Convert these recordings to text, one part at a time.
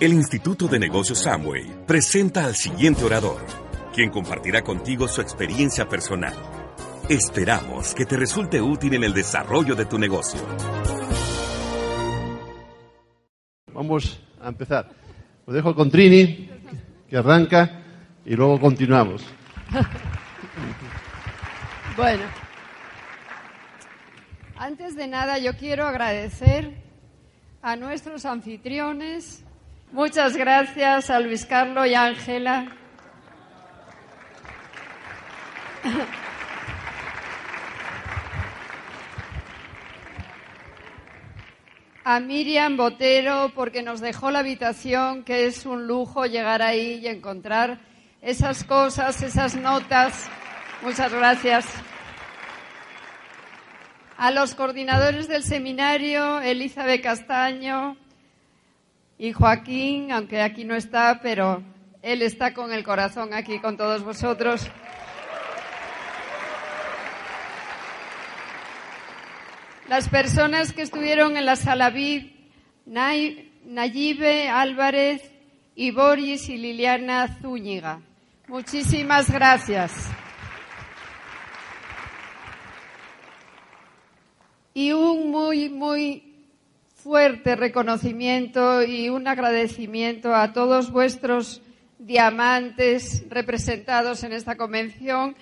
El Instituto de Negocios Samway presenta al siguiente orador, quien compartirá contigo su experiencia personal. Esperamos que te resulte útil en el desarrollo de tu negocio. Vamos a empezar. Lo dejo con Trini, que arranca, y luego continuamos. Bueno, antes de nada yo quiero agradecer a nuestros anfitriones. Muchas gracias a Luis Carlos y Ángela. A Miriam Botero porque nos dejó la habitación, que es un lujo llegar ahí y encontrar esas cosas, esas notas. Muchas gracias. A los coordinadores del seminario, Elizabeth Castaño y Joaquín, aunque aquí no está, pero él está con el corazón aquí con todos vosotros. Las personas que estuvieron en la sala VIP, Nayibe Álvarez y Boris y Liliana Zúñiga. Muchísimas gracias. Y un muy, muy fuerte reconocimiento y un agradecimiento a todos vuestros diamantes representados en esta convención,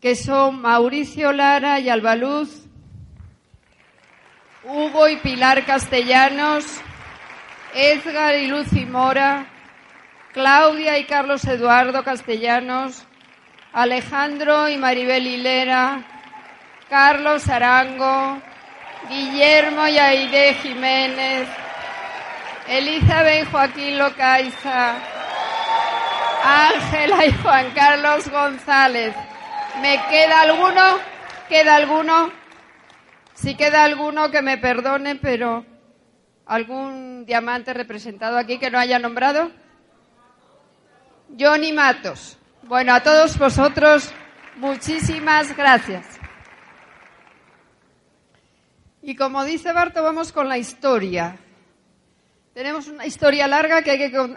que son Mauricio Lara y Albaluz, Hugo y Pilar Castellanos, Edgar y Lucy Mora, Claudia y Carlos Eduardo Castellanos, Alejandro y Maribel Hilera, Carlos Arango, Guillermo y Aide Jiménez, Elizabeth Joaquín Locaiza, Ángela y Juan Carlos González. ¿Me queda alguno? ¿Queda alguno? Si queda alguno que me perdone, pero algún diamante representado aquí que no haya nombrado. Johnny Matos. Bueno, a todos vosotros, muchísimas gracias. Y como dice Barto, vamos con la historia. Tenemos una historia larga que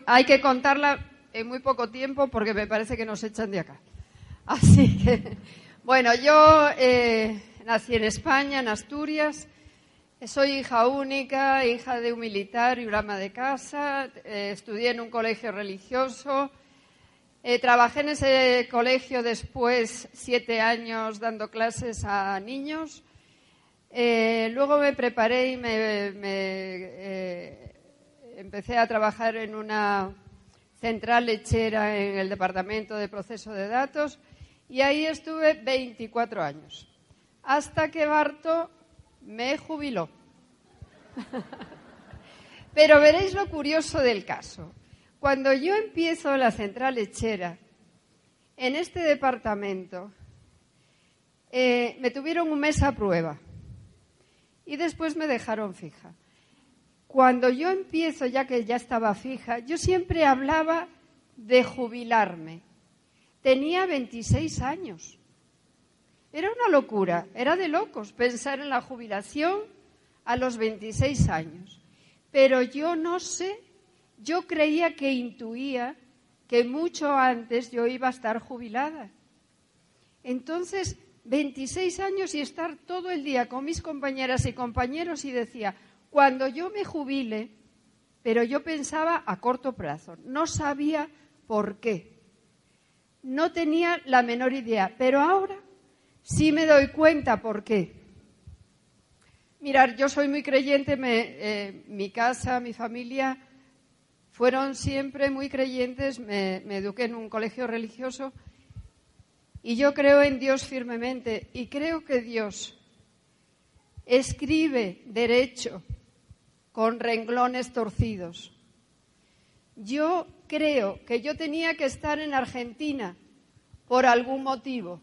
hay que, contarla en muy poco tiempo porque me parece que nos echan de acá. Así que, bueno, yo eh, nací en España, en Asturias. Soy hija única, hija de un militar y un ama de casa. Eh, estudié en un colegio religioso. Eh, trabajé en ese colegio después siete años dando clases a niños. Eh, luego me preparé y me, eh, empecé a trabajar en una central lechera en el departamento de proceso de datos y ahí estuve 24 años, hasta que Barto me jubiló. Pero veréis lo curioso del caso. Cuando yo empiezo la central lechera, en este departamento, eh, me tuvieron un mes a prueba y después me dejaron fija. Cuando yo empiezo, ya que ya estaba fija, yo siempre hablaba de jubilarme. Tenía 26 años. Era una locura, era de locos pensar en la jubilación a los 26 años. Pero yo no sé yo creía que intuía que mucho antes yo iba a estar jubilada. Entonces, 26 años y estar todo el día con mis compañeras y compañeros y decía, cuando yo me jubile, pero yo pensaba a corto plazo, no sabía por qué. No tenía la menor idea, pero ahora sí me doy cuenta por qué. Mirar, yo soy muy creyente, eh, mi casa, mi familia fueron siempre muy creyentes, me, eduqué en un colegio religioso y yo creo en Dios firmemente y creo que Dios escribe derecho con renglones torcidos. Yo creo que yo tenía que estar en Argentina por algún motivo.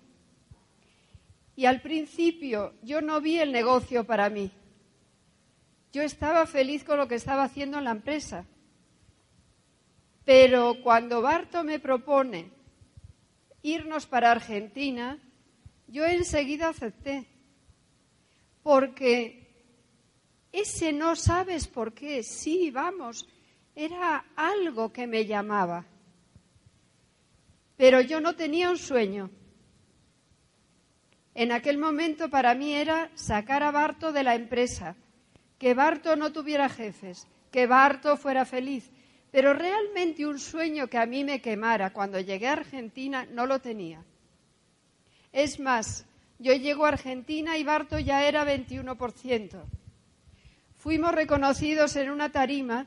Y al principio yo no vi el negocio para mí. Yo estaba feliz con lo que estaba haciendo en la empresa. Pero cuando Barto me propone irnos para Argentina, yo enseguida acepté. Porque ese no sabes por qué, sí, vamos. Era algo que me llamaba. Pero yo no tenía un sueño. En aquel momento para mí era sacar a Barto de la empresa, que Barto no tuviera jefes, que Barto fuera feliz. Pero realmente un sueño que a mí me quemara cuando llegué a Argentina no lo tenía. Es más, yo llego a Argentina y Barto ya era 21%. Fuimos reconocidos en una tarima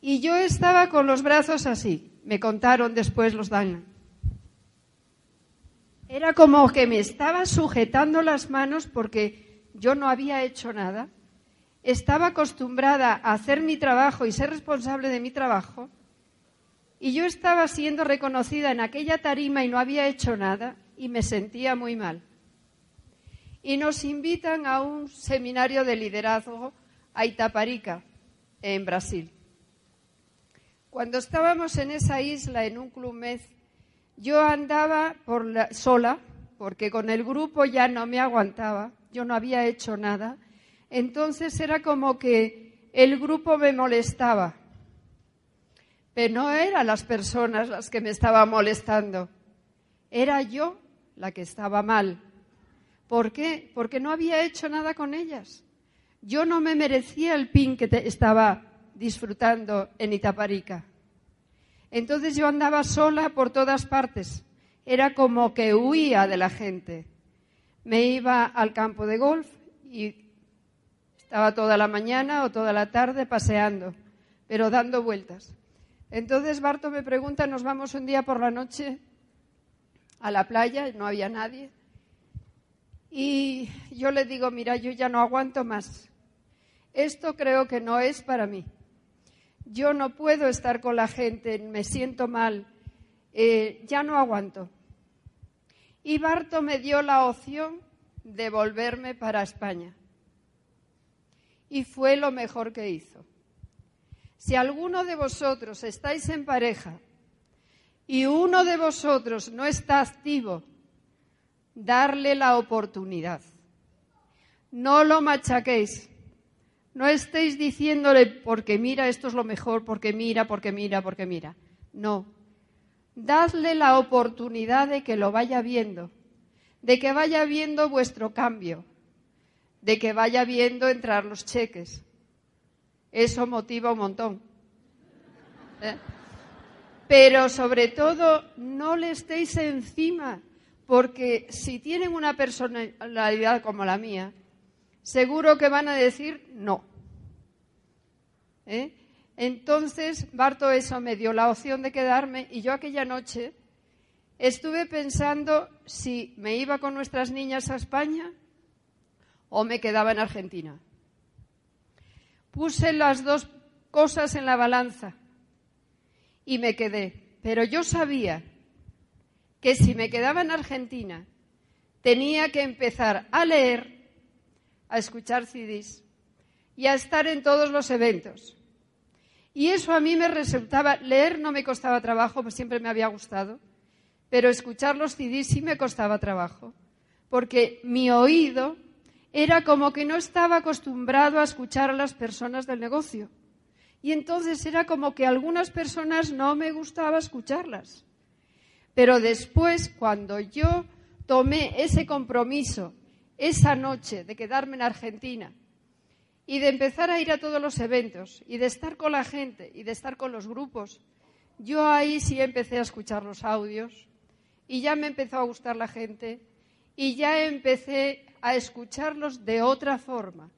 y yo estaba con los brazos así. Me contaron después los Dan. Era como que me estaba sujetando las manos porque yo no había hecho nada. Estaba acostumbrada a hacer mi trabajo y ser responsable de mi trabajo. Y yo estaba siendo reconocida en aquella tarima y no había hecho nada y me sentía muy mal. Y nos invitan a un seminario de liderazgo a Itaparica, en Brasil. Cuando estábamos en esa isla, en un club med, yo andaba por la, sola, porque con el grupo ya no me aguantaba, yo no había hecho nada. Entonces era como que el grupo me molestaba. Pero no eran las personas las que me estaban molestando, era yo la que estaba mal. ¿Por qué? Porque no había hecho nada con ellas. Yo no me merecía el pin que estaba disfrutando en Itaparica. Entonces yo andaba sola por todas partes. Era como que huía de la gente. Me iba al campo de golf y estaba toda la mañana o toda la tarde paseando, pero dando vueltas. Entonces Barto me pregunta, nos vamos un día por la noche a la playa, no había nadie. Y yo le digo, mira, yo ya no aguanto más. Esto creo que no es para mí yo no puedo estar con la gente, me siento mal, eh, ya no aguanto. Y Barto me dio la opción de volverme para España. Y fue lo mejor que hizo. Si alguno de vosotros estáis en pareja y uno de vosotros no está activo, darle la oportunidad. No lo machaquéis. No estéis diciéndole porque mira, esto es lo mejor, porque mira, porque mira, porque mira. No. Dadle la oportunidad de que lo vaya viendo, de que vaya viendo vuestro cambio, de que vaya viendo entrar los cheques. Eso motiva un montón. ¿Eh? Pero sobre todo, no le estéis encima, porque si tienen una personalidad como la mía, seguro que van a decir no. ¿Eh? Entonces, Barto eso me dio la opción de quedarme y yo aquella noche estuve pensando si me iba con nuestras niñas a España o me quedaba en Argentina. Puse las dos cosas en la balanza y me quedé. Pero yo sabía que si me quedaba en Argentina tenía que empezar a leer a escuchar CDs y a estar en todos los eventos. Y eso a mí me resultaba, leer no me costaba trabajo, pues siempre me había gustado, pero escuchar los CDs sí me costaba trabajo, porque mi oído era como que no estaba acostumbrado a escuchar a las personas del negocio. Y entonces era como que algunas personas no me gustaba escucharlas. Pero después, cuando yo tomé ese compromiso esa noche de quedarme en Argentina y de empezar a ir a todos los eventos y de estar con la gente y de estar con los grupos, yo ahí sí empecé a escuchar los audios y ya me empezó a gustar la gente y ya empecé a escucharlos de otra forma.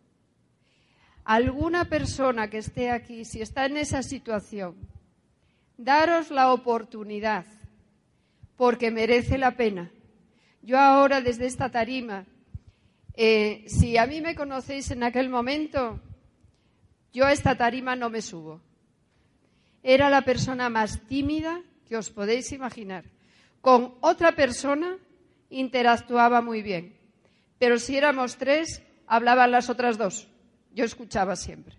Alguna persona que esté aquí, si está en esa situación, daros la oportunidad, porque merece la pena. Yo ahora desde esta tarima eh, si a mí me conocéis en aquel momento, yo a esta tarima no me subo. Era la persona más tímida que os podéis imaginar. Con otra persona interactuaba muy bien, pero si éramos tres, hablaban las otras dos. Yo escuchaba siempre.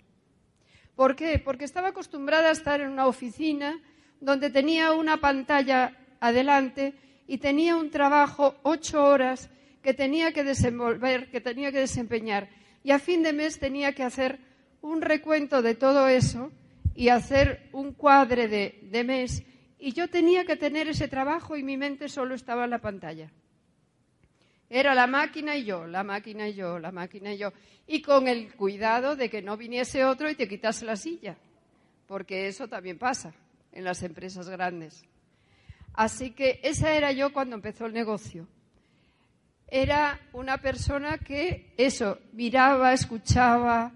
¿Por qué? Porque estaba acostumbrada a estar en una oficina donde tenía una pantalla adelante y tenía un trabajo ocho horas que tenía que desenvolver, que tenía que desempeñar. Y a fin de mes tenía que hacer un recuento de todo eso y hacer un cuadre de, de mes y yo tenía que tener ese trabajo y mi mente solo estaba en la pantalla. Era la máquina y yo, la máquina y yo, la máquina y yo. Y con el cuidado de que no viniese otro y te quitase la silla, porque eso también pasa en las empresas grandes. Así que esa era yo cuando empezó el negocio. Era una persona que eso, miraba, escuchaba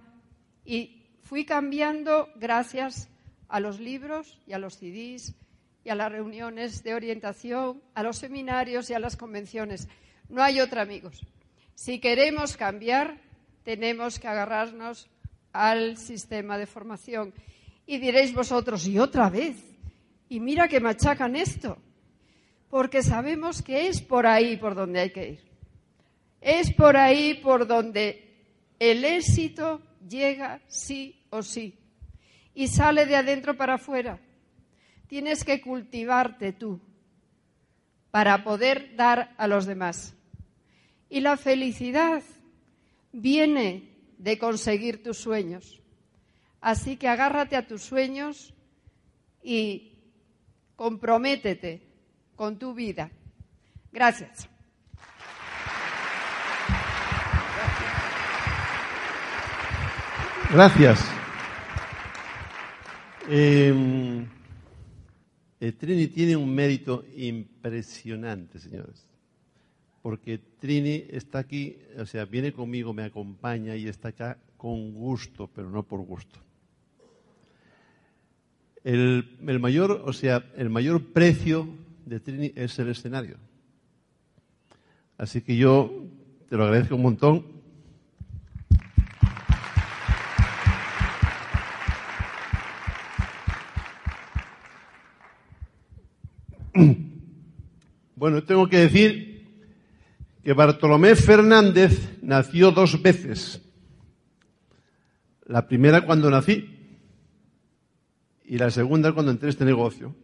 y fui cambiando gracias a los libros y a los CDs y a las reuniones de orientación, a los seminarios y a las convenciones. No hay otra, amigos. Si queremos cambiar, tenemos que agarrarnos al sistema de formación. Y diréis vosotros, y otra vez, y mira que machacan esto, porque sabemos que es por ahí por donde hay que ir. Es por ahí por donde el éxito llega sí o sí y sale de adentro para afuera. Tienes que cultivarte tú para poder dar a los demás. Y la felicidad viene de conseguir tus sueños. Así que agárrate a tus sueños y comprométete con tu vida. Gracias. Gracias. Eh, eh, Trini tiene un mérito impresionante, señores. Porque Trini está aquí, o sea, viene conmigo, me acompaña y está acá con gusto, pero no por gusto. El, mayor, o sea, el mayor precio de Trini es el escenario. Así que yo te lo agradezco un montón Bueno, tengo que decir que Bartolomé Fernández nació dos veces. La primera cuando nací y la segunda cuando entré en este negocio.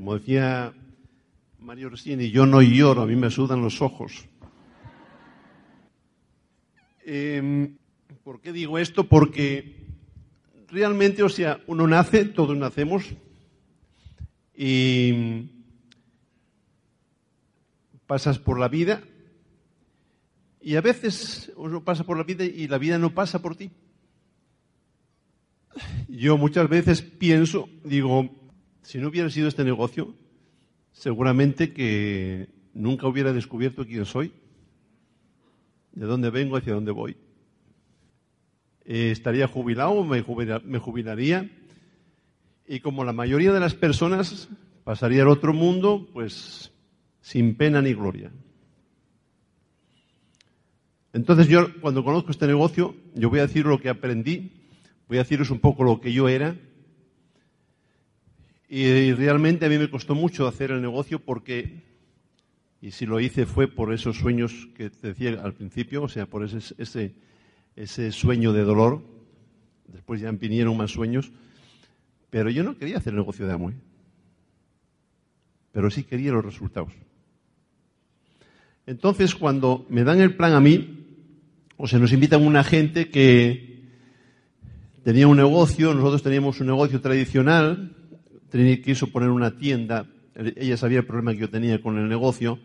Como decía Mario Orsini, yo no lloro, a mí me sudan los ojos. Eh, ¿Por qué digo esto? Porque realmente, o sea, uno nace, todos nacemos, y pasas por la vida, y a veces uno pasa por la vida y la vida no pasa por ti. Yo muchas veces pienso, digo, si no hubiera sido este negocio, seguramente que nunca hubiera descubierto quién soy, de dónde vengo, hacia dónde voy. Eh, estaría jubilado, me, me jubilaría y como la mayoría de las personas pasaría al otro mundo, pues sin pena ni gloria. Entonces yo cuando conozco este negocio, yo voy a decir lo que aprendí, voy a deciros un poco lo que yo era y realmente a mí me costó mucho hacer el negocio porque, y si lo hice fue por esos sueños que te decía al principio, o sea, por ese, ese, ese sueño de dolor. Después ya vinieron más sueños. Pero yo no quería hacer el negocio de Amway. Pero sí quería los resultados. Entonces, cuando me dan el plan a mí, o se nos invitan una gente que tenía un negocio, nosotros teníamos un negocio tradicional, Quiso poner una tienda, ella sabía el problema que yo tenía con el negocio,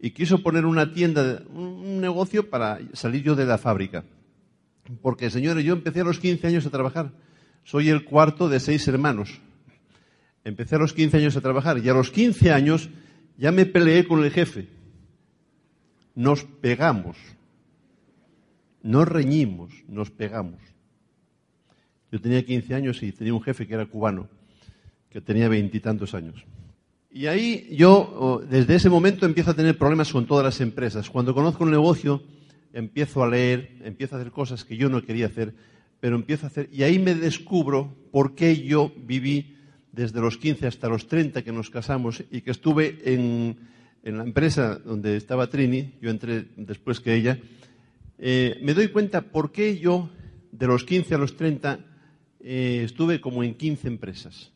y quiso poner una tienda, un negocio para salir yo de la fábrica. Porque, señores, yo empecé a los 15 años a trabajar. Soy el cuarto de seis hermanos. Empecé a los 15 años a trabajar y a los 15 años ya me peleé con el jefe. Nos pegamos. Nos reñimos, nos pegamos. Yo tenía 15 años y tenía un jefe que era cubano que tenía veintitantos años. Y ahí yo, desde ese momento, empiezo a tener problemas con todas las empresas. Cuando conozco un negocio, empiezo a leer, empiezo a hacer cosas que yo no quería hacer, pero empiezo a hacer, y ahí me descubro por qué yo viví desde los 15 hasta los 30 que nos casamos y que estuve en, la empresa donde estaba Trini, yo entré después que ella, eh, me doy cuenta por qué yo, de los 15 a los 30, eh, estuve como en 15 empresas,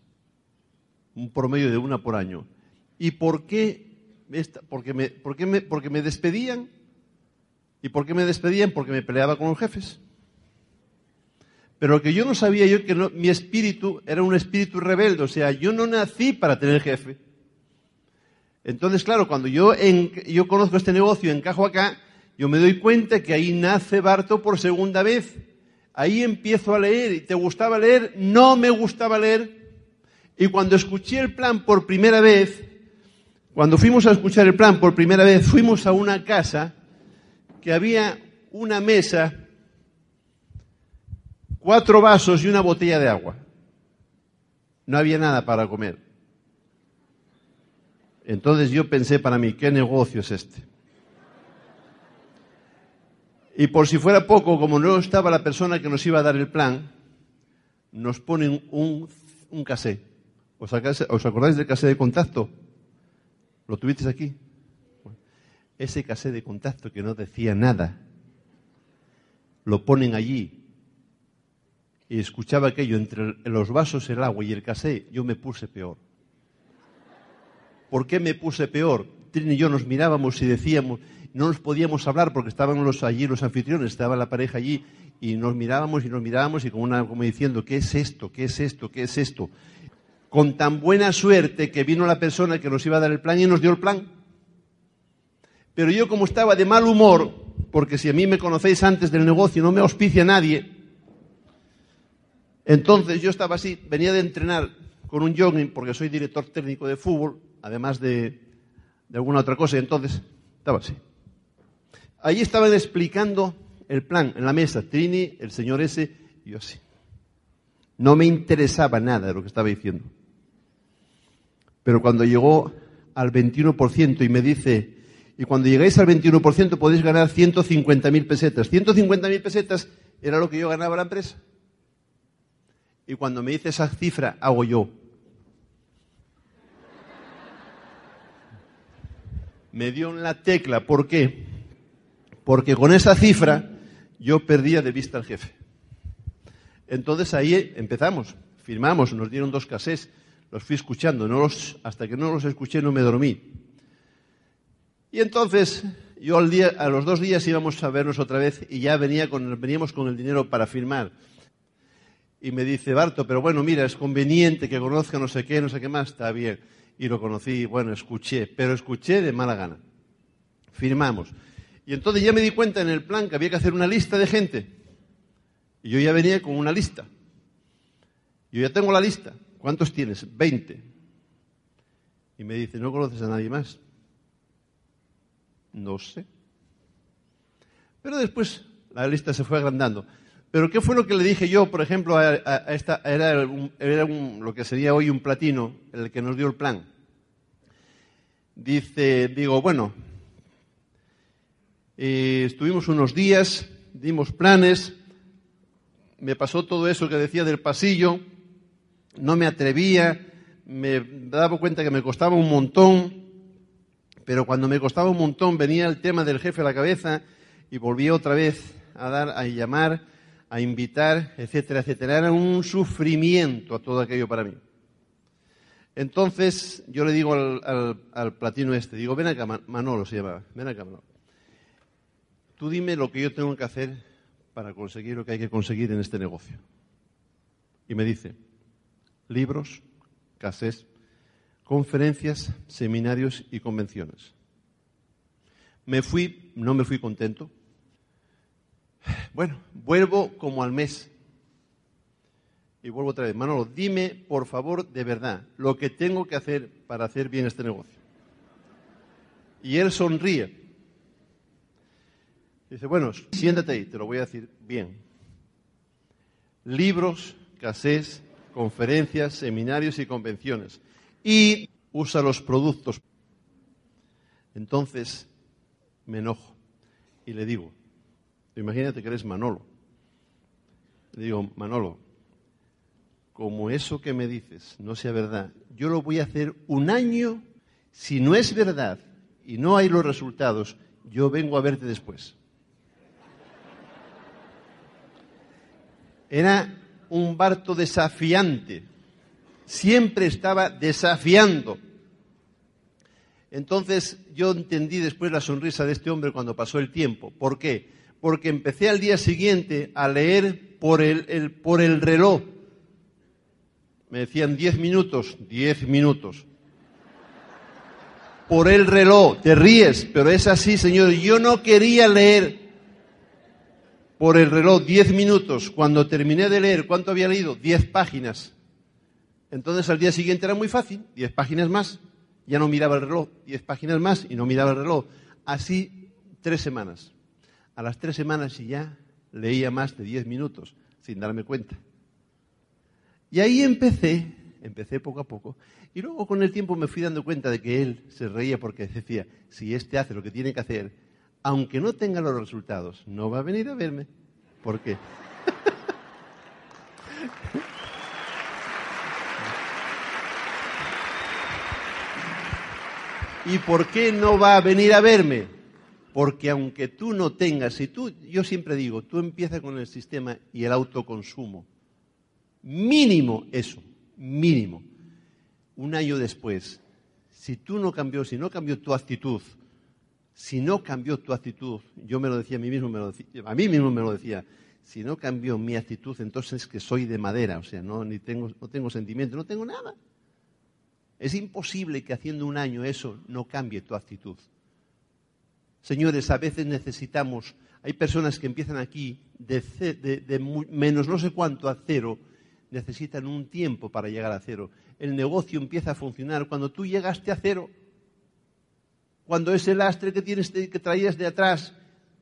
un promedio de una por año. ¿Y por qué? porque, me, me, porque me despedían. ¿Y por qué me despedían? Porque me peleaba con los jefes. Pero lo que yo no sabía yo que mi espíritu era un espíritu rebelde, o sea, yo no nací para tener jefe. Entonces, claro, cuando yo, yo conozco este negocio encajo acá, yo me doy cuenta que ahí nace Barto por segunda vez. Ahí empiezo a leer. ¿Y te gustaba leer? No me gustaba leer. Y cuando escuché el plan por primera vez, cuando fuimos a escuchar el plan por primera vez, fuimos a una casa que había una mesa, cuatro vasos y una botella de agua. No había nada para comer. Entonces yo pensé para mí, ¿qué negocio es este? Y por si fuera poco, como no estaba la persona que nos iba a dar el plan, nos ponen un, un casé. ¿Os, acordáis del casé de contacto? ¿Lo tuvisteis aquí? ese casé de contacto que no decía nada, lo ponen allí. Y escuchaba aquello entre los vasos, el agua y el casé, yo me puse peor. ¿Por qué me puse peor? Trini y yo nos mirábamos y decíamos, no nos podíamos hablar porque estaban los, allí los anfitriones, estaba la pareja allí y nos mirábamos y nos mirábamos y como, una, como diciendo, ¿qué es esto? ¿Qué es esto? ¿Qué es esto? Con tan buena suerte que vino la persona que nos iba a dar el plan y nos dio el plan. Pero yo como estaba de mal humor, porque si a mí me conocéis antes del negocio no me auspicia nadie, entonces yo estaba así, venía de entrenar con un jogging porque soy director técnico de fútbol, además de, de alguna otra cosa, entonces estaba así. Allí estaban explicando el plan en la mesa, Trini, el señor ese, y yo así. No me interesaba nada de lo que estaba diciendo. Pero cuando llegó al 21% y me dice, y cuando llegáis al 21% podéis ganar 150.000 pesetas. 150.000 pesetas era lo que yo ganaba la empresa. Y cuando me dice esa cifra, hago yo. Me dio en la tecla. ¿Por qué? Porque con esa cifra yo perdía de vista al jefe. Entonces ahí empezamos, firmamos, nos dieron dos casés, los fui escuchando, no los, hasta que no los escuché no me dormí. Y entonces yo al día, a los dos días íbamos a vernos otra vez y ya venía con, veníamos con el dinero para firmar. Y me dice, Barto, pero bueno, mira, es conveniente que conozca no sé qué, no sé qué más, está bien. Y lo conocí, bueno, escuché, pero escuché de mala gana. Firmamos. Y entonces ya me di cuenta en el plan que había que hacer una lista de gente. Y yo ya venía con una lista. Yo ya tengo la lista. ¿Cuántos tienes? Veinte. Y me dice, ¿no conoces a nadie más? No sé. Pero después la lista se fue agrandando. Pero ¿qué fue lo que le dije yo, por ejemplo, a, esta, era, era lo que sería hoy un platino, el que nos dio el plan? Dice, digo, bueno, eh, estuvimos unos días, dimos planes, me pasó todo eso que decía del pasillo, no me atrevía, me daba cuenta que me costaba un montón, pero cuando me costaba un montón venía el tema del jefe a la cabeza y volvía otra vez a dar, a llamar, a invitar, etcétera, etcétera. Era un sufrimiento a todo aquello para mí. Entonces yo le digo al, al platino este, digo, ven acá, Manolo se llamaba, ven acá, Manolo tú dime lo que yo tengo que hacer para conseguir lo que hay que conseguir en este negocio. Y me dice, libros, casés, conferencias, seminarios y convenciones. Me fui, no me fui contento. Bueno, vuelvo como al mes. Y vuelvo otra vez. Manolo, dime, por favor, de verdad, lo que tengo que hacer para hacer bien este negocio. Y él sonríe. Dice, bueno, siéntate ahí, te lo voy a decir bien. Libros, casés, conferencias, seminarios y convenciones. Y usa los productos. Entonces me enojo y le digo, imagínate que eres Manolo. Le digo, Manolo, como eso que me dices no sea verdad, yo lo voy a hacer un año, si no es verdad y no hay los resultados, yo vengo a verte después. Era un Barto desafiante, siempre estaba desafiando. Entonces yo entendí después la sonrisa de este hombre cuando pasó el tiempo. ¿Por qué? Porque empecé al día siguiente a leer por el, por el reloj. Me decían diez minutos, diez minutos. Por el reloj, te ríes, pero es así, Señor. Yo no quería leer por el reloj diez minutos. Cuando terminé de leer, ¿cuánto había leído? Diez páginas. Entonces al día siguiente era muy fácil, diez páginas más ya no miraba el reloj, diez páginas más y no miraba el reloj. Así tres semanas. A las tres semanas y ya leía más de diez minutos, sin darme cuenta. Y ahí empecé, empecé poco a poco, y luego con el tiempo me fui dando cuenta de que él se reía porque decía, si este hace lo que tiene que hacer, aunque no tenga los resultados, no va a venir a verme. ¿Por qué? ¿Y por qué no va a venir a verme? Porque aunque tú no tengas, si tú, yo siempre digo, tú empiezas con el sistema y el autoconsumo. Mínimo eso, mínimo. Un año después, si tú no cambió, si no cambió tu actitud, si no cambió tu actitud, yo me lo decía a mí mismo, me lo decía, a mí mismo me lo decía, si no cambió mi actitud, entonces que soy de madera, o sea, no, ni tengo, no tengo sentimiento, no tengo nada. Es imposible que haciendo un año eso no cambie tu actitud. Señores, a veces necesitamos, hay personas que empiezan aquí de, menos no sé cuánto a cero, necesitan un tiempo para llegar a cero. El negocio empieza a funcionar cuando tú llegaste a cero. Cuando ese lastre que, tienes, que traías de atrás,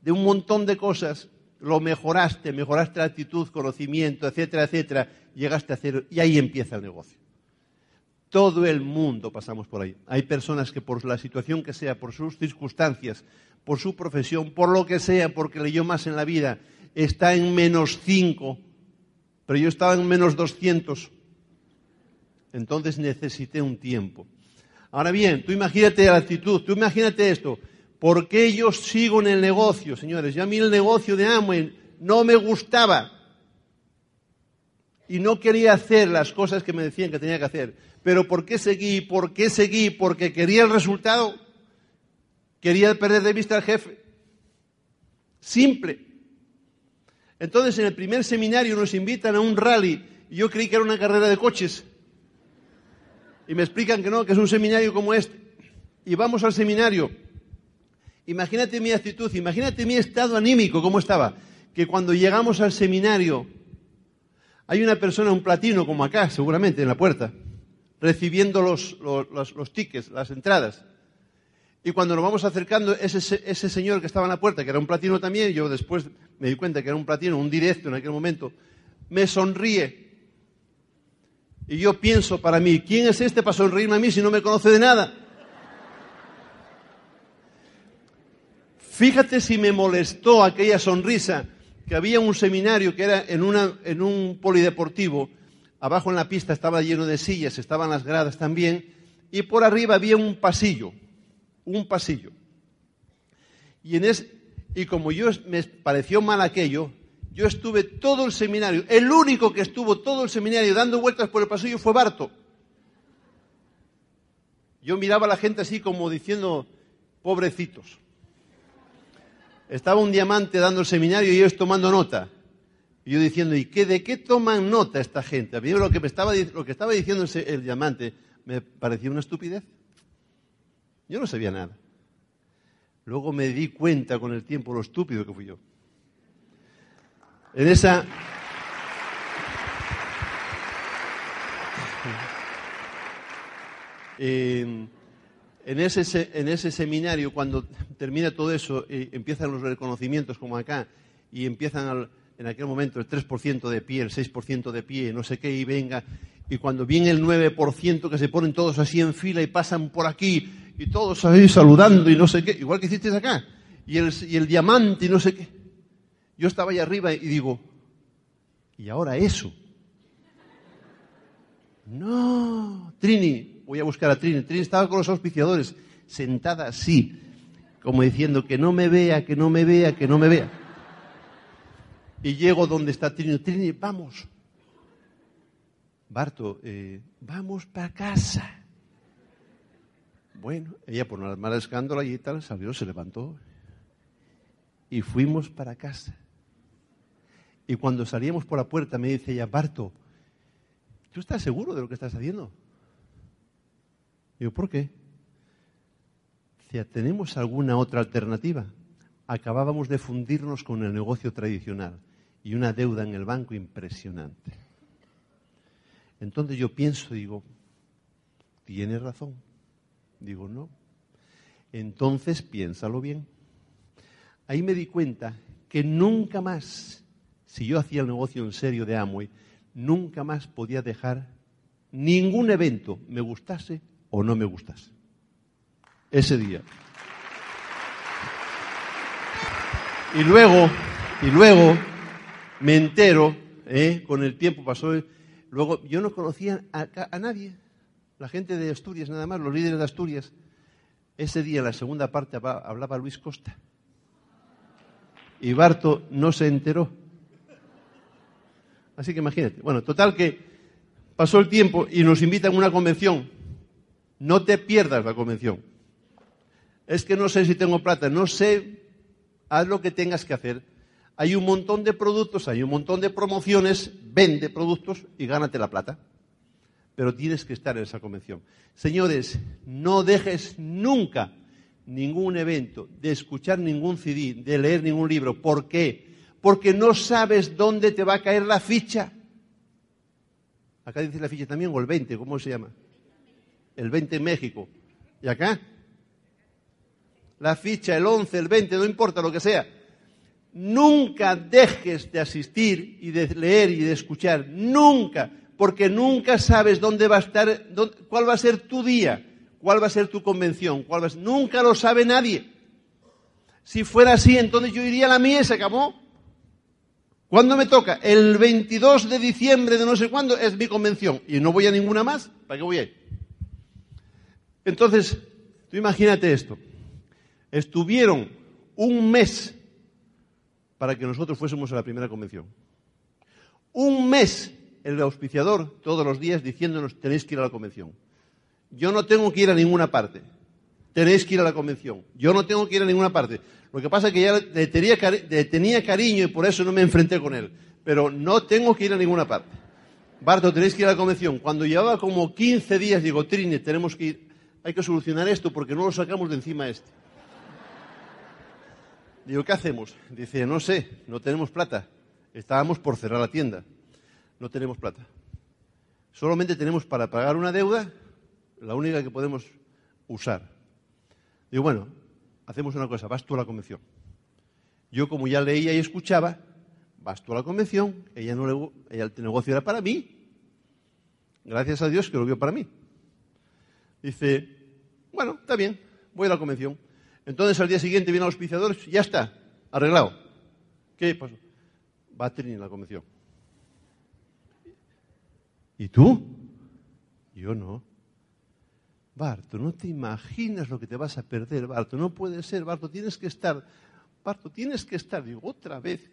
de un montón de cosas, lo mejoraste, mejoraste la actitud, conocimiento, etcétera, etcétera, llegaste a cero y ahí empieza el negocio. Todo el mundo pasamos por ahí. Hay personas que por la situación que sea, por sus circunstancias, por su profesión, por lo que sea, porque leyó más en la vida, está en menos cinco, pero yo estaba en menos doscientos. Entonces necesité un tiempo. Ahora bien, tú imagínate la actitud, tú imagínate esto. ¿Por qué yo sigo en el negocio, señores? Yo a mí el negocio de Amway no me gustaba. Y no quería hacer las cosas que me decían que tenía que hacer. Pero ¿por qué seguí? ¿Por qué seguí? Porque quería el resultado. Quería perder de vista al jefe. Simple. Entonces en el primer seminario nos invitan a un rally. Yo creí que era una carrera de coches. Y me explican que no, que es un seminario como este. Y vamos al seminario. Imagínate mi actitud, imagínate mi estado anímico, cómo estaba. Que cuando llegamos al seminario, hay una persona, un platino como acá, seguramente, en la puerta recibiendo los, los, tickets, las entradas. Y cuando nos vamos acercando, ese, ese señor que estaba en la puerta, que era un platino también, yo después me di cuenta que era un platino, un directo en aquel momento, me sonríe. Y yo pienso para mí, ¿quién es este para sonreírme a mí si no me conoce de nada? Fíjate si me molestó aquella sonrisa, que había un seminario que era en, una, en un polideportivo, abajo en la pista estaba lleno de sillas, estaban las gradas también, y por arriba había un pasillo, un pasillo. Y, en y como yo me pareció mal aquello, yo estuve todo el seminario, el único que estuvo todo el seminario dando vueltas por el pasillo fue Barto. Yo miraba a la gente así como diciendo, pobrecitos. Estaba un diamante dando el seminario y ellos tomando nota. Y yo diciendo, ¿y qué, de qué toman nota esta gente? A mí lo que, me estaba, lo que estaba diciendo el diamante me parecía una estupidez. Yo no sabía nada. Luego me di cuenta con el tiempo lo estúpido que fui yo. En esa... en, ese, en ese seminario, cuando termina todo eso, eh, empiezan los reconocimientos como acá, y empiezan al, en aquel momento el 3% de pie, el 6% de pie, no sé qué, y venga, y cuando viene el 9% que se ponen todos así en fila y pasan por aquí, y todos ahí saludando y no sé qué, igual que hicisteis acá, y el, y el diamante y no sé qué. Yo estaba ahí arriba y digo, ¿y ahora eso? No, Trini, voy a buscar a Trini, Trini estaba con los auspiciadores, sentada así, como diciendo que no me vea, que no me vea, que no me vea. Y llego donde está Trini. Trini, vamos. Barto, eh, vamos para casa. Bueno, ella por no armar escándalo y tal, salió, se levantó y fuimos para casa. Y cuando salíamos por la puerta me dice ella, Barto, ¿tú estás seguro de lo que estás haciendo? Digo, ¿por qué? Dice, ¿tenemos alguna otra alternativa? Acabábamos de fundirnos con el negocio tradicional y una deuda en el banco impresionante. Entonces yo pienso, digo, tiene razón. Digo, no. Entonces piénsalo bien. Ahí me di cuenta que nunca más, si yo hacía el negocio en serio de Amway, nunca más podía dejar ningún evento, me gustase o no me gustase. Ese día. Y luego, y luego me entero, ¿eh? con el tiempo pasó, luego yo no conocía a, a, nadie, la gente de Asturias nada más, los líderes de Asturias. Ese día, en la segunda parte, hablaba Luis Costa. Y Barto no se enteró. Así que imagínate. Bueno, total que pasó el tiempo y nos invitan a una convención. No te pierdas la convención. Es que no sé si tengo plata, no sé, haz lo que tengas que hacer. Hay un montón de productos, hay un montón de promociones, vende productos y gánate la plata. Pero tienes que estar en esa convención. Señores, no dejes nunca ningún evento, de escuchar ningún CD, de leer ningún libro. ¿Por qué? Porque no sabes dónde te va a caer la ficha. Acá dice la ficha también, o el 20, ¿cómo se llama? El 20 en México. ¿Y acá? La ficha, el 11, el 20, no importa lo que sea Nunca dejes de asistir y de leer y de escuchar, nunca, porque nunca sabes dónde va a estar, cuál va a ser tu día, cuál va a ser tu convención, cuál nunca lo sabe nadie. Si fuera así, entonces yo iría a la mía y se acabó. ¿Cuándo me toca? El 22 de diciembre de no sé cuándo es mi convención y no voy a ninguna más. ¿Para qué voy a ir? Entonces, tú imagínate esto. Estuvieron un mes para que nosotros fuésemos a la primera convención. Un mes el auspiciador todos los días diciéndonos tenéis que ir a la convención. Yo no tengo que ir a ninguna parte. Tenéis que ir a la convención. Yo no tengo que ir a ninguna parte. Lo que pasa es que ya le tenía, cariño y por eso no me enfrenté con él. Pero no tengo que ir a ninguna parte. Barto, tenéis que ir a la convención. Cuando llevaba como 15 días, digo, Trini, tenemos que ir. Hay que solucionar esto porque no lo sacamos de encima este. Digo, ¿qué hacemos? Dice, no sé, no tenemos plata. Estábamos por cerrar la tienda. No tenemos plata. Solamente tenemos para pagar una deuda, la única que podemos usar. Digo, bueno, hacemos una cosa, vas tú a la convención. Yo como ya leía y escuchaba, vas tú a la convención, ella no le, el negocio era para mí. Gracias a Dios que lo vio para mí. Dice, bueno, está bien, voy a la convención. Entonces al día siguiente viene el auspiciador, ya está, arreglado. ¿Qué pasó? Va a tener la convención. ¿Y tú? Yo no. Barto, no te imaginas lo que te vas a perder, Barto. No puede ser, Barto, tienes que estar. Barto, tienes que estar. Digo, otra vez.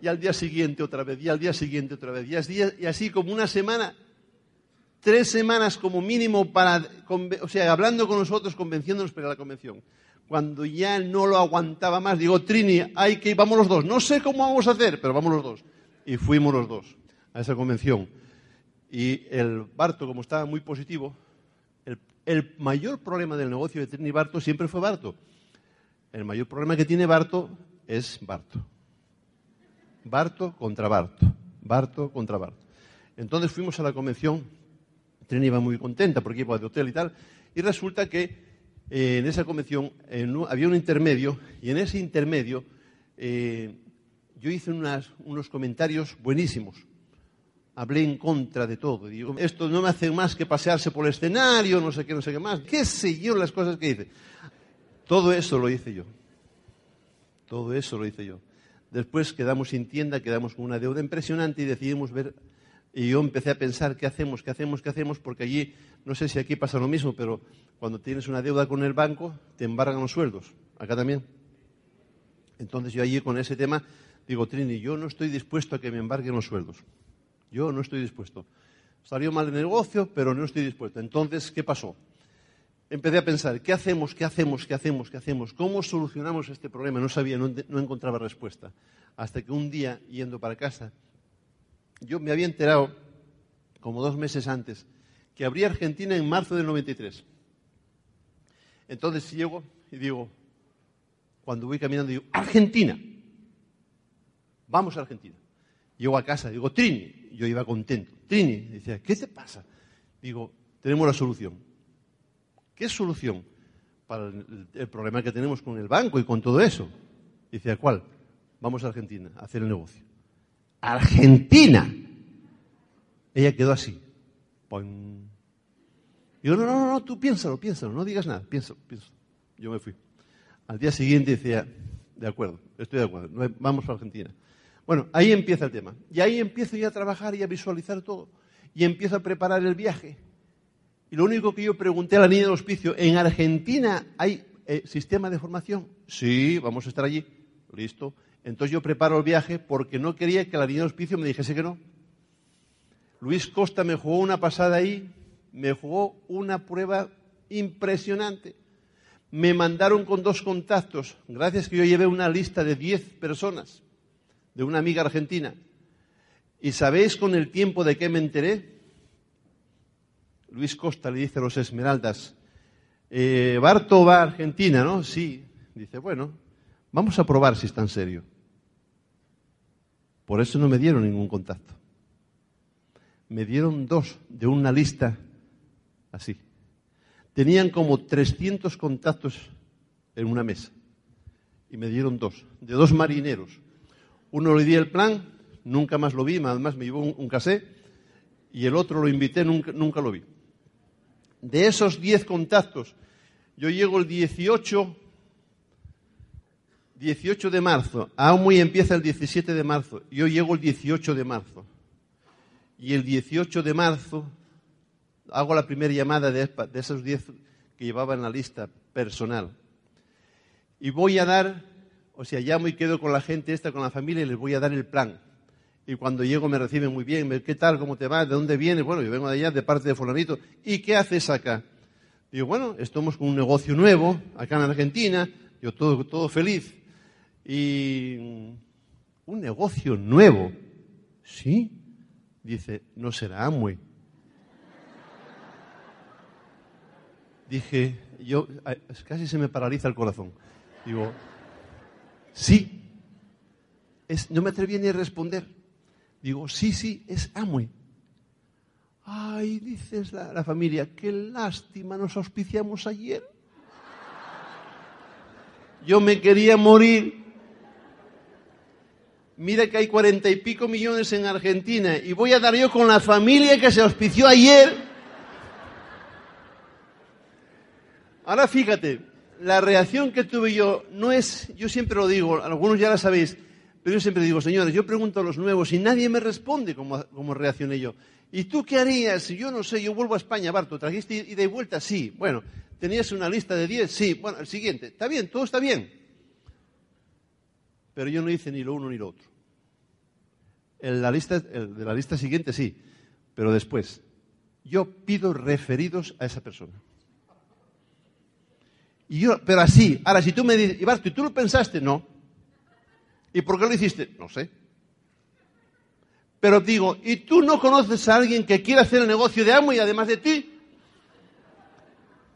Y al día siguiente otra vez, y al día siguiente otra vez. Y así como una semana tres semanas como mínimo para, o sea, hablando con nosotros, convenciéndonos para la convención. Cuando ya no lo aguantaba más, digo, Trini, hay que, vamos los dos. No sé cómo vamos a hacer, pero vamos los dos. Y fuimos los dos a esa convención. Y el Barto, como estaba muy positivo, el, mayor problema del negocio de Trini Barto siempre fue Barto. El mayor problema que tiene Barto es Barto. Barto contra Barto. Barto contra Barto. Entonces fuimos a la convención Trini iba muy contenta porque iba de hotel y tal. Y resulta que eh, en esa convención había un intermedio y en ese intermedio eh, yo hice unos comentarios buenísimos. Hablé en contra de todo. Digo, esto no me hace más que pasearse por el escenario, no sé qué, no sé qué más. ¿Qué sé yo las cosas que hice? Todo eso lo hice yo. Todo eso lo hice yo. Después quedamos sin tienda, quedamos con una deuda impresionante y decidimos ver Y yo empecé a pensar, ¿qué hacemos? ¿Qué hacemos? ¿Qué hacemos? Porque allí, no sé si aquí pasa lo mismo, pero cuando tienes una deuda con el banco, te embargan los sueldos. Acá también. Entonces yo allí con ese tema digo, Trini, yo no estoy dispuesto a que me embarguen los sueldos. Yo no estoy dispuesto. Salió mal el negocio, pero no estoy dispuesto. Entonces, ¿qué pasó? Empecé a pensar, ¿qué hacemos? ¿Qué hacemos? ¿Qué hacemos? ¿Qué hacemos? ¿Cómo solucionamos este problema? No sabía, no, encontraba respuesta. Hasta que un día, yendo para casa, yo me había enterado, como dos meses antes, que abría Argentina en marzo del 93. Entonces llego y digo, cuando voy caminando, digo, Argentina. Vamos a Argentina. Llego a casa, digo, Trini. Yo iba contento. Trini, decía, ¿qué te pasa? Digo, tenemos la solución. ¿Qué solución para el, problema que tenemos con el banco y con todo eso? Dice, ¿cuál? Vamos a Argentina a hacer el negocio. ¡Argentina! Ella quedó así. Digo, no, no, no, tú piénsalo, piénsalo, no digas nada, piénsalo, piénsalo. Yo me fui. Al día siguiente decía, de acuerdo, estoy de acuerdo, vamos a Argentina. Bueno, ahí empieza el tema. Y ahí empiezo ya a trabajar y a visualizar todo. Y empiezo a preparar el viaje. Y lo único que yo pregunté a la niña del hospicio, ¿en Argentina hay eh, sistema de formación? Sí, vamos a estar allí. Listo. Entonces yo preparo el viaje porque no quería que la niña del hospicio me dijese que no. Luis Costa me jugó una pasada ahí, me jugó una prueba impresionante. Me mandaron con dos contactos, gracias que yo llevé una lista de 10 personas de una amiga argentina. ¿Y sabéis con el tiempo de qué me enteré? Luis Costa le dice a los Esmeraldas, eh, Barto va a Argentina, ¿no? Sí. Dice, bueno, vamos a probar si está en serio. Por eso no me dieron ningún contacto. Me dieron dos de una lista así. Tenían como 300 contactos en una mesa. Y me dieron dos, de dos marineros. Uno le di el plan, nunca más lo vi, además me llevó un, casé, y el otro lo invité, nunca, nunca lo vi. De esos 10 contactos, yo llego el 18, 18 de marzo, muy empieza el 17 de marzo, yo llego el 18 de marzo. Y el 18 de marzo hago la primera llamada de, de esos 10 que llevaba en la lista personal. Y voy a dar o sea, llamo y quedo con la gente esta, con la familia y les voy a dar el plan. Y cuando llego me reciben muy bien, ¿qué tal? ¿Cómo te va? ¿De dónde vienes? Bueno, yo vengo de allá, de parte de fulanito. ¿Y qué haces acá? Digo, bueno, estamos con un negocio nuevo, acá en Argentina, yo todo, todo feliz. Y un negocio nuevo. ¿Sí? Dice, no será muy. Dije, yo, casi se me paraliza el corazón. Digo, Sí. no me atreví ni a responder. Digo, sí, sí, es Amway. Ay, dices la, la familia, qué lástima, nos auspiciamos ayer. Yo me quería morir. Mira que hay cuarenta y pico millones en Argentina y voy a dar yo con la familia que se auspició ayer. Ahora fíjate, la reacción que tuve yo no es, yo siempre lo digo, algunos ya la sabéis, pero yo siempre digo, señores, yo pregunto a los nuevos y nadie me responde como reaccioné yo. ¿Y tú qué harías? Yo no sé, yo vuelvo a España, Barto, ¿trajiste ida y vuelta? Sí. Bueno, ¿tenías una lista de 10? Sí. Bueno, el siguiente. Está bien, todo está bien. Pero yo no hice ni lo uno ni lo otro. En la lista, de la lista siguiente sí, pero después. Yo pido referidos a esa persona. Y yo, pero así, ahora si tú me dices, ¿y tú lo pensaste? No. ¿Y por qué lo hiciste? No sé. Pero digo, ¿y tú no conoces a alguien que quiera hacer el negocio de amo y además de ti?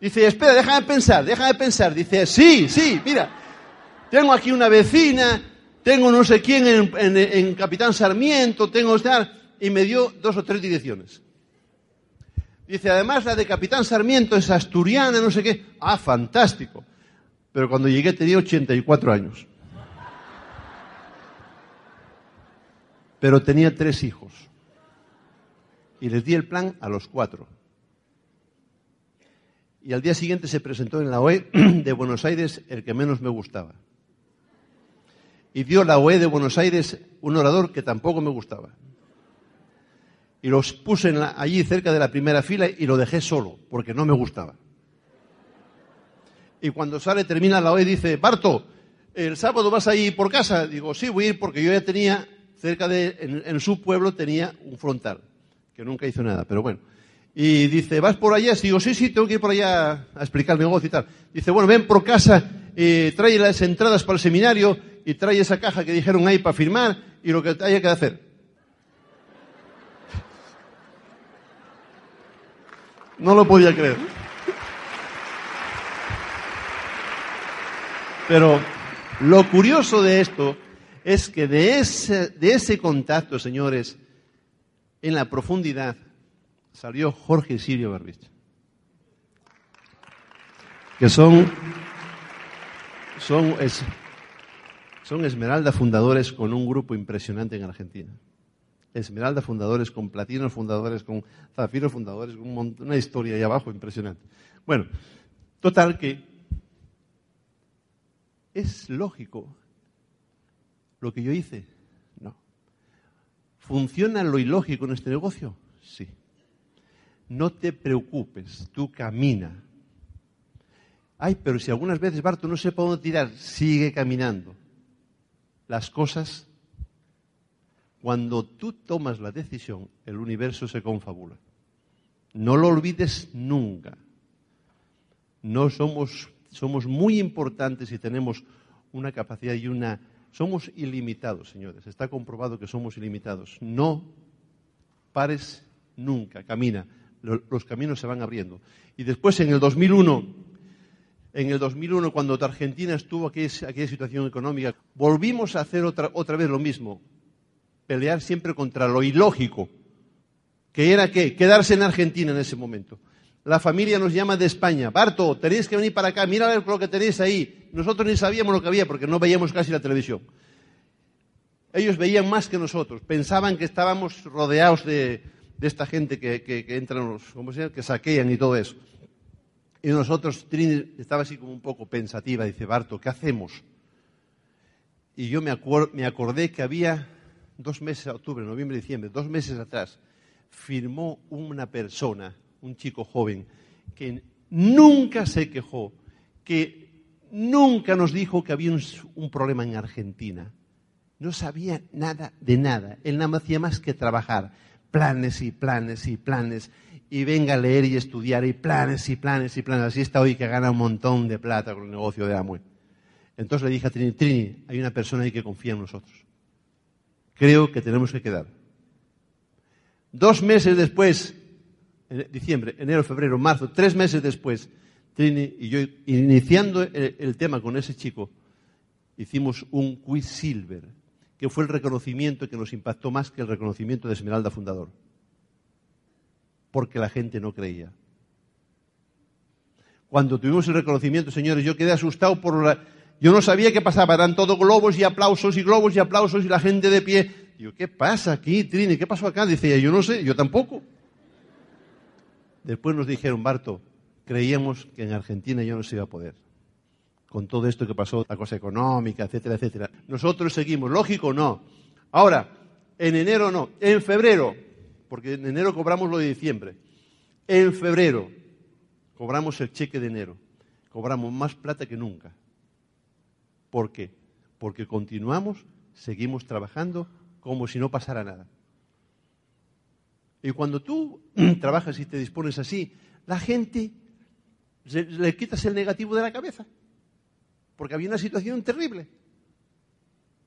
Dice, espera, déjame pensar, déjame pensar. Dice, sí, sí, mira, tengo aquí una vecina, tengo no sé quién en, en Capitán Sarmiento, tengo estar, y me dio dos o tres direcciones. Dice, además la de Capitán Sarmiento es asturiana, no sé qué. Ah, fantástico. Pero cuando llegué tenía 84 años. Pero tenía tres hijos. Y les di el plan a los cuatro. Y al día siguiente se presentó en la OE de Buenos Aires el que menos me gustaba. Y dio la OE de Buenos Aires un orador que tampoco me gustaba. Y los puse allí cerca de la primera fila y lo dejé solo, porque no me gustaba. Y cuando sale, termina la hora y dice, Barto, ¿el sábado vas a ir por casa? Digo, sí, voy a ir porque yo ya tenía, cerca de, en, su pueblo tenía un frontal, que nunca hizo nada, pero bueno. Y dice, ¿vas por allá? Digo, sí, sí, tengo que ir por allá a explicar el negocio y tal. Dice, bueno, ven por casa, eh, trae las entradas para el seminario y trae esa caja que dijeron ahí para firmar y lo que haya que hacer. No lo podía creer. Pero lo curioso de esto es que de ese, de ese contacto, señores, en la profundidad, salió Jorge Sirio Barbich. Que son, son, son Esmeralda fundadores con un grupo impresionante en Argentina. Esmeralda fundadores, con platinos fundadores, con zafiros fundadores, con una historia ahí abajo impresionante. Bueno, total que es lógico lo que yo hice. No. ¿Funciona lo ilógico en este negocio? Sí. No te preocupes, tú camina. Ay, pero si algunas veces, Barto, no sé para dónde tirar, sigue caminando. Las cosas cuando tú tomas la decisión, el universo se confabula. No lo olvides nunca. No somos, somos muy importantes y tenemos una capacidad y una... Somos ilimitados, señores. Está comprobado que somos ilimitados. No pares nunca, camina. Los caminos se van abriendo. Y después, en el 2001, en el 2001, cuando Argentina estuvo en aquella situación económica, volvimos a hacer otra, otra vez lo mismo pelear siempre contra lo ilógico, que era qué, quedarse en Argentina en ese momento. La familia nos llama de España, Barto, tenéis que venir para acá, mira lo que tenéis ahí. Nosotros ni sabíamos lo que había porque no veíamos casi la televisión. Ellos veían más que nosotros, pensaban que estábamos rodeados de, esta gente que, que, entran, los, ¿cómo se llama? que saquean y todo eso. Y nosotros, Trini estaba así como un poco pensativa, dice, Barto, ¿qué hacemos? Y yo me acordé que había dos meses, octubre, noviembre, diciembre, dos meses atrás, firmó una persona, un chico joven, que nunca se quejó, que nunca nos dijo que había un, problema en Argentina. No sabía nada de nada. Él nada más hacía más que trabajar. Planes y planes y planes. Y venga a leer y estudiar y planes y planes y planes. Así está hoy que gana un montón de plata con el negocio de Amway. Entonces le dije a Trini, Trini, hay una persona ahí que confía en nosotros creo que tenemos que quedar. Dos meses después, diciembre, enero, febrero, marzo, tres meses después, Trini y yo, iniciando el, tema con ese chico, hicimos un quiz silver, que fue el reconocimiento que nos impactó más que el reconocimiento de Esmeralda Fundador. Porque la gente no creía. Cuando tuvimos el reconocimiento, señores, yo quedé asustado por la, yo no sabía qué pasaba, eran todo globos y aplausos y globos y aplausos y la gente de pie. Digo, ¿qué pasa aquí, Trini? ¿Qué pasó acá? Decía, yo no sé, yo tampoco. Después nos dijeron, Barto, creíamos que en Argentina ya no se iba a poder. Con todo esto que pasó, la cosa económica, etcétera, etcétera. Nosotros seguimos, lógico, no. Ahora, en enero no, en febrero, porque en enero cobramos lo de diciembre. En febrero cobramos el cheque de enero. Cobramos más plata que nunca. ¿Por qué? Porque continuamos, seguimos trabajando como si no pasara nada. Y cuando tú trabajas y te dispones así, la gente le quitas el negativo de la cabeza. Porque había una situación terrible.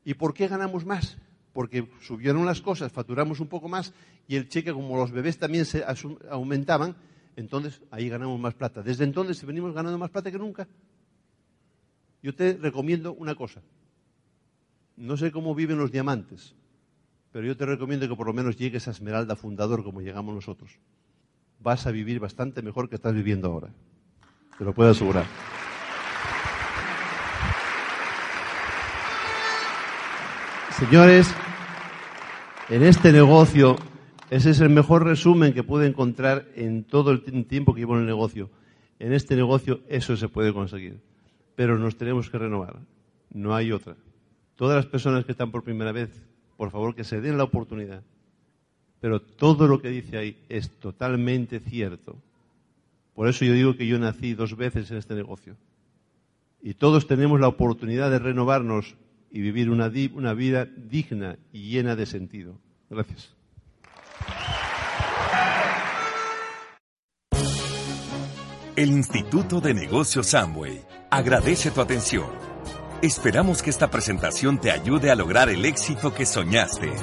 ¿Y por qué ganamos más? Porque subieron las cosas, facturamos un poco más y el cheque, como los bebés también se aumentaban, entonces ahí ganamos más plata. Desde entonces venimos ganando más plata que nunca. Yo te recomiendo una cosa. No sé cómo viven los diamantes, pero yo te recomiendo que por lo menos llegues a Esmeralda Fundador como llegamos nosotros. Vas a vivir bastante mejor que estás viviendo ahora. Te lo puedo asegurar. Señores, en este negocio, ese es el mejor resumen que puede encontrar en todo el tiempo que llevo en el negocio. En este negocio eso se puede conseguir pero nos tenemos que renovar. No hay otra. Todas las personas que están por primera vez, por favor, que se den la oportunidad Pero todo lo que dice ahí es totalmente cierto. Por eso yo digo que yo nací dos veces en este negocio. Y todos tenemos la oportunidad de renovarnos y vivir una, una vida digna y llena de sentido. Gracias. El Instituto de Negocios Amway agradece tu atención. Esperamos que esta presentación te ayude a lograr el éxito que soñaste.